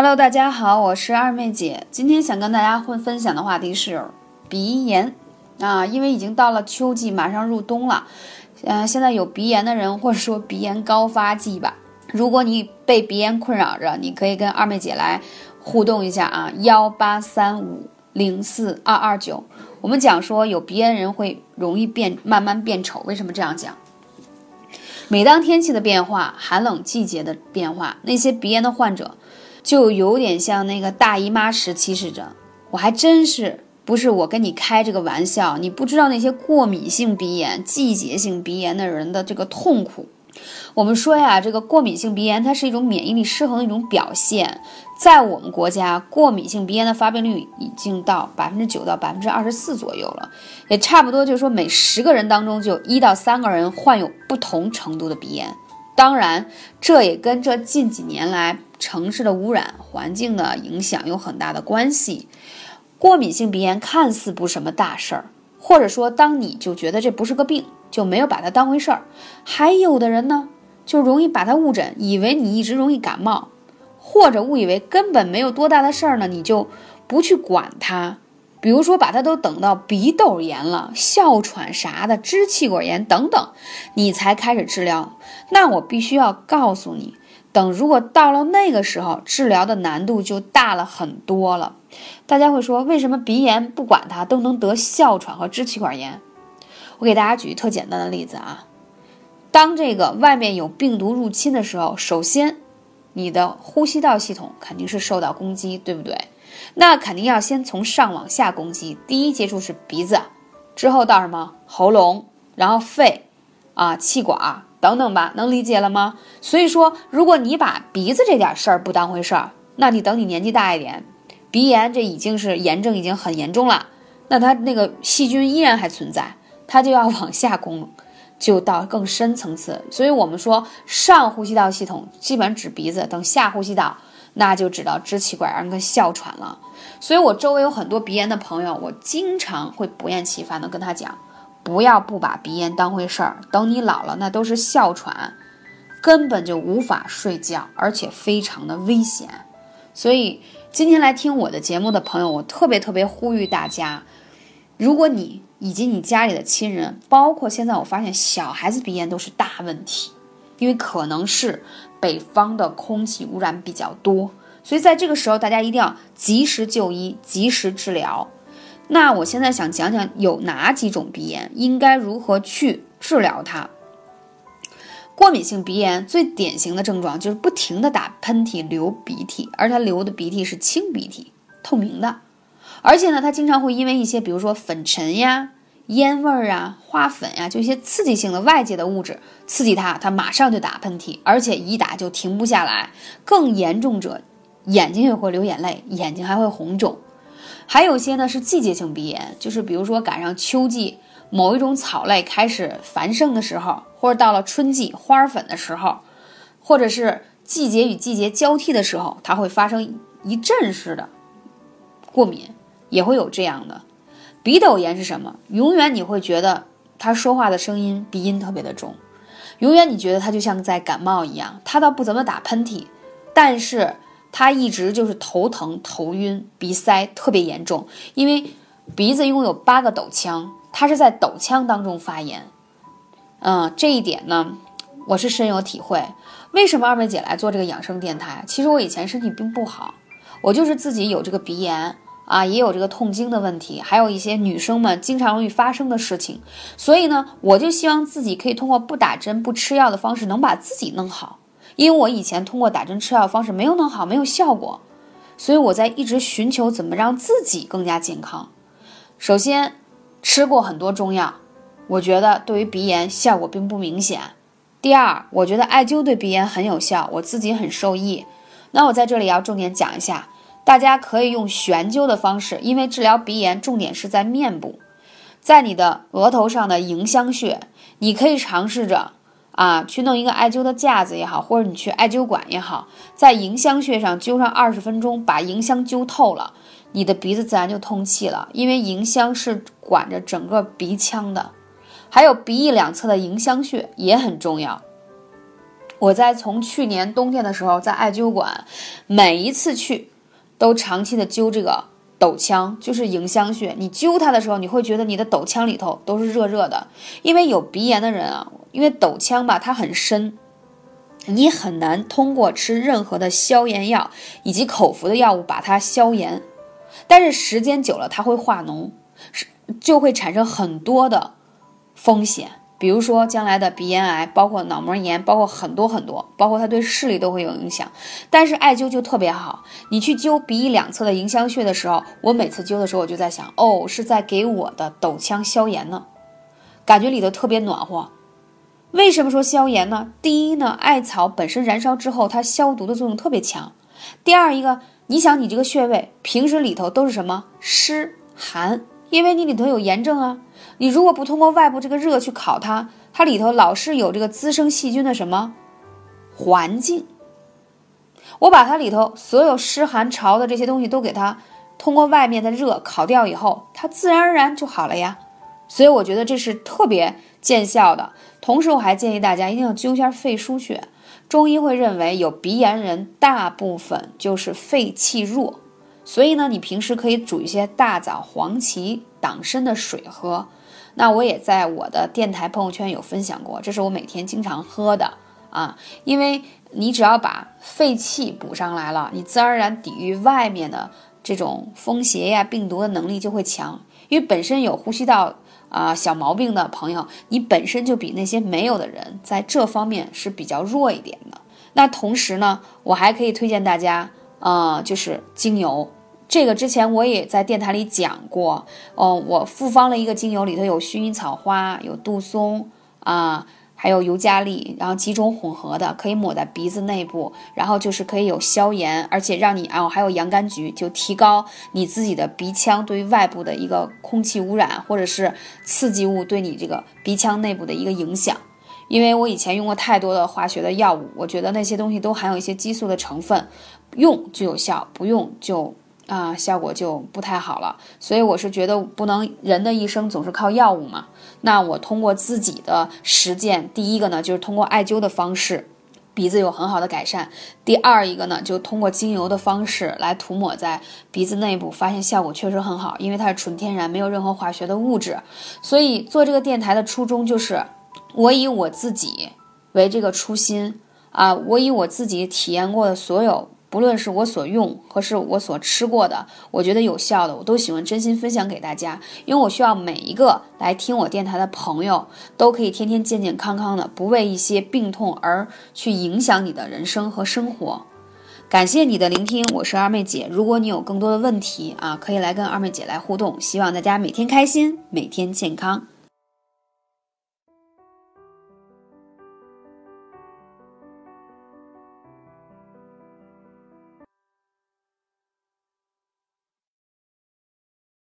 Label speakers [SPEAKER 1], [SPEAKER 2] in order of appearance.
[SPEAKER 1] Hello，大家好，我是二妹姐。今天想跟大家会分享的话题是鼻炎啊，因为已经到了秋季，马上入冬了。嗯，现在有鼻炎的人，或者说鼻炎高发季吧。如果你被鼻炎困扰着，你可以跟二妹姐来互动一下啊，幺八三五零四二二九。我们讲说有鼻炎人会容易变，慢慢变丑。为什么这样讲？每当天气的变化，寒冷季节的变化，那些鼻炎的患者。就有点像那个大姨妈时期似的，我还真是不是我跟你开这个玩笑，你不知道那些过敏性鼻炎、季节性鼻炎的人的这个痛苦。我们说呀，这个过敏性鼻炎它是一种免疫力失衡的一种表现，在我们国家，过敏性鼻炎的发病率已经到百分之九到百分之二十四左右了，也差不多就是说每十个人当中就一到三个人患有不同程度的鼻炎。当然，这也跟这近几年来。城市的污染、环境的影响有很大的关系。过敏性鼻炎看似不是什么大事儿，或者说当你就觉得这不是个病，就没有把它当回事儿。还有的人呢，就容易把它误诊，以为你一直容易感冒，或者误以为根本没有多大的事儿呢，你就不去管它。比如说，把它都等到鼻窦炎了、哮喘啥的、支气管炎等等，你才开始治疗，那我必须要告诉你。等如果到了那个时候，治疗的难度就大了很多了。大家会说，为什么鼻炎不管它都能得哮喘和支气管炎？我给大家举特简单的例子啊，当这个外面有病毒入侵的时候，首先你的呼吸道系统肯定是受到攻击，对不对？那肯定要先从上往下攻击，第一接触是鼻子，之后到什么喉咙，然后肺，啊气管。等等吧，能理解了吗？所以说，如果你把鼻子这点事儿不当回事儿，那你等你年纪大一点，鼻炎这已经是炎症已经很严重了，那它那个细菌依然还存在，它就要往下攻，就到更深层次。所以我们说上呼吸道系统基本指鼻子，等下呼吸道那就指到支气管跟哮喘了。所以我周围有很多鼻炎的朋友，我经常会不厌其烦的跟他讲。不要不把鼻炎当回事儿，等你老了，那都是哮喘，根本就无法睡觉，而且非常的危险。所以今天来听我的节目的朋友，我特别特别呼吁大家，如果你以及你家里的亲人，包括现在我发现小孩子鼻炎都是大问题，因为可能是北方的空气污染比较多，所以在这个时候大家一定要及时就医，及时治疗。那我现在想讲讲有哪几种鼻炎，应该如何去治疗它。过敏性鼻炎最典型的症状就是不停的打喷嚏、流鼻涕，而它流的鼻涕是清鼻涕，透明的。而且呢，它经常会因为一些，比如说粉尘呀、烟味儿啊、花粉呀，就一些刺激性的外界的物质刺激它，它马上就打喷嚏，而且一打就停不下来。更严重者，眼睛也会流眼泪，眼睛还会红肿。还有些呢是季节性鼻炎，就是比如说赶上秋季某一种草类开始繁盛的时候，或者到了春季花粉的时候，或者是季节与季节交替的时候，它会发生一阵式的过敏，也会有这样的。鼻窦炎是什么？永远你会觉得他说话的声音鼻音特别的重，永远你觉得他就像在感冒一样，他倒不怎么打喷嚏，但是。他一直就是头疼、头晕、鼻塞特别严重，因为鼻子拥有八个斗腔，他是在斗腔当中发炎。嗯，这一点呢，我是深有体会。为什么二妹姐来做这个养生电台？其实我以前身体并不好，我就是自己有这个鼻炎啊，也有这个痛经的问题，还有一些女生们经常容易发生的事情。所以呢，我就希望自己可以通过不打针、不吃药的方式，能把自己弄好。因为我以前通过打针吃药方式没有弄好，没有效果，所以我在一直寻求怎么让自己更加健康。首先，吃过很多中药，我觉得对于鼻炎效果并不明显。第二，我觉得艾灸对鼻炎很有效，我自己很受益。那我在这里要重点讲一下，大家可以用悬灸的方式，因为治疗鼻炎重点是在面部，在你的额头上的迎香穴，你可以尝试着。啊，去弄一个艾灸的架子也好，或者你去艾灸馆也好，在迎香穴上灸上二十分钟，把迎香灸透了，你的鼻子自然就通气了。因为迎香是管着整个鼻腔的，还有鼻翼两侧的迎香穴也很重要。我在从去年冬天的时候在艾灸馆，每一次去都长期的灸这个斗腔，就是迎香穴。你灸它的时候，你会觉得你的斗腔里头都是热热的，因为有鼻炎的人啊，因为斗腔吧它很深。你很难通过吃任何的消炎药以及口服的药物把它消炎，但是时间久了它会化脓，是就会产生很多的风险，比如说将来的鼻咽癌，包括脑膜炎，包括很多很多，包括它对视力都会有影响。但是艾灸就特别好，你去灸鼻翼两侧的迎香穴的时候，我每次灸的时候我就在想，哦，是在给我的斗腔消炎呢，感觉里头特别暖和。为什么说消炎呢？第一呢，艾草本身燃烧之后，它消毒的作用特别强。第二一个，你想你这个穴位平时里头都是什么湿寒，因为你里头有炎症啊。你如果不通过外部这个热去烤它，它里头老是有这个滋生细菌的什么环境。我把它里头所有湿寒潮的这些东西都给它通过外面的热烤掉以后，它自然而然就好了呀。所以我觉得这是特别见效的。同时，我还建议大家一定要灸一下肺腧穴。中医会认为有鼻炎人大部分就是肺气弱，所以呢，你平时可以煮一些大枣、黄芪、党参的水喝。那我也在我的电台朋友圈有分享过，这是我每天经常喝的啊。因为你只要把肺气补上来了，你自然而然抵御外面的这种风邪呀、病毒的能力就会强。因为本身有呼吸道。啊，小毛病的朋友，你本身就比那些没有的人在这方面是比较弱一点的。那同时呢，我还可以推荐大家，啊，就是精油。这个之前我也在电台里讲过，嗯，我复方了一个精油，里头有薰衣草花，有杜松啊。还有尤加利，然后几种混合的，可以抹在鼻子内部，然后就是可以有消炎，而且让你啊，还有洋甘菊，就提高你自己的鼻腔对于外部的一个空气污染或者是刺激物对你这个鼻腔内部的一个影响。因为我以前用过太多的化学的药物，我觉得那些东西都含有一些激素的成分，用就有效，不用就。啊，效果就不太好了，所以我是觉得不能人的一生总是靠药物嘛。那我通过自己的实践，第一个呢就是通过艾灸的方式，鼻子有很好的改善；第二一个呢就通过精油的方式来涂抹在鼻子内部，发现效果确实很好，因为它是纯天然，没有任何化学的物质。所以做这个电台的初衷就是，我以我自己为这个初心啊，我以我自己体验过的所有。不论是我所用和是我所吃过的，我觉得有效的，我都喜欢真心分享给大家，因为我需要每一个来听我电台的朋友都可以天天健健康康的，不为一些病痛而去影响你的人生和生活。感谢你的聆听，我是二妹姐。如果你有更多的问题啊，可以来跟二妹姐来互动。希望大家每天开心，每天健康。